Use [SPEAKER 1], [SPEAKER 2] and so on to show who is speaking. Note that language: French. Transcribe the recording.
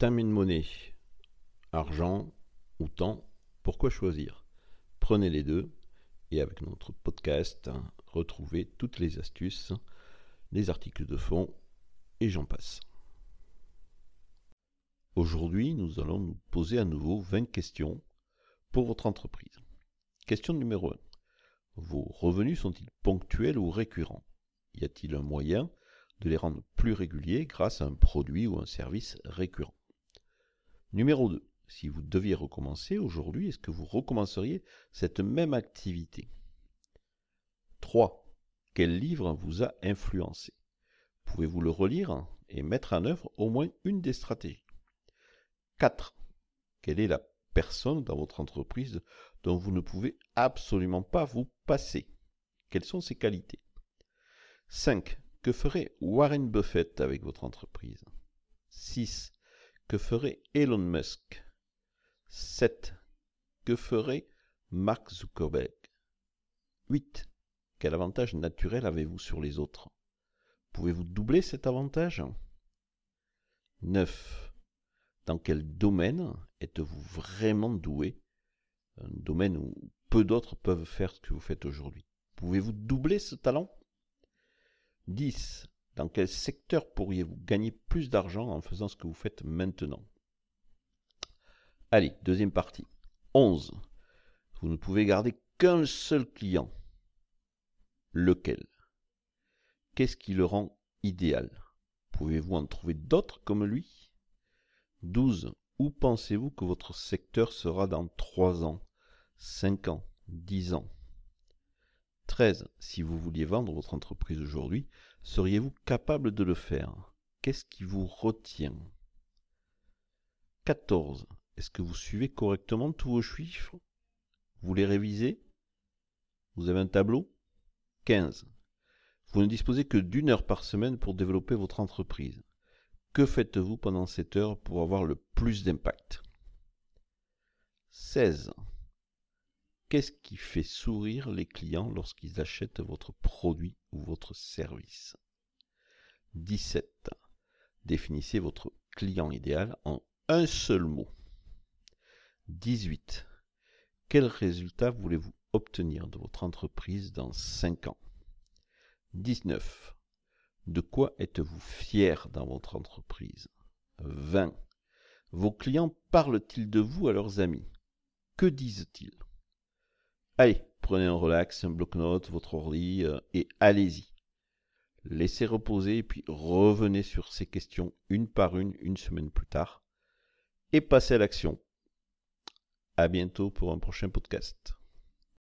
[SPEAKER 1] And money, argent ou temps, pourquoi choisir? Prenez les deux et avec notre podcast, retrouvez toutes les astuces, les articles de fond et j'en passe. Aujourd'hui, nous allons nous poser à nouveau 20 questions pour votre entreprise. Question numéro 1. Vos revenus sont-ils ponctuels ou récurrents? Y a-t-il un moyen de les rendre plus réguliers grâce à un produit ou un service récurrent? Numéro 2. Si vous deviez recommencer aujourd'hui, est-ce que vous recommenceriez cette même activité? 3. Quel livre vous a influencé? Pouvez-vous le relire et mettre en œuvre au moins une des stratégies? 4. Quelle est la personne dans votre entreprise dont vous ne pouvez absolument pas vous passer? Quelles sont ses qualités? 5. Que ferait Warren Buffett avec votre entreprise? 6. Que ferait Elon Musk? 7. Que ferait Mark Zuckerberg? 8. Quel avantage naturel avez-vous sur les autres? Pouvez-vous doubler cet avantage? 9. Dans quel domaine êtes-vous vraiment doué? Un domaine où peu d'autres peuvent faire ce que vous faites aujourd'hui. Pouvez-vous doubler ce talent? 10. Dans quel secteur pourriez-vous gagner plus d'argent en faisant ce que vous faites maintenant? Allez, deuxième partie. 11. Vous ne pouvez garder qu'un seul client. Lequel? Qu'est-ce qui le rend idéal? Pouvez-vous en trouver d'autres comme lui? 12. Où pensez-vous que votre secteur sera dans 3 ans, 5 ans, 10 ans? 13. Si vous vouliez vendre votre entreprise aujourd'hui, seriez-vous capable de le faire? Qu'est-ce qui vous retient? 14. Est-ce que vous suivez correctement tous vos chiffres? Vous les révisez? Vous avez un tableau? 15. Vous ne disposez que d'une heure par semaine pour développer votre entreprise. Que faites-vous pendant cette heure pour avoir le plus d'impact? 16. Qu'est-ce qui fait sourire les clients lorsqu'ils achètent votre produit ou votre service? 17. Définissez votre client idéal en un seul mot. 18. Quel résultat voulez-vous obtenir de votre entreprise dans 5 ans? 19. De quoi êtes-vous fier dans votre entreprise? 20. Vos clients parlent-ils de vous à leurs amis? Que disent-ils? Allez, prenez un relax, un bloc-notes, votre ordi euh, et allez-y. Laissez reposer et puis revenez sur ces questions une par une une semaine plus tard et passez à l'action. À bientôt pour un prochain podcast.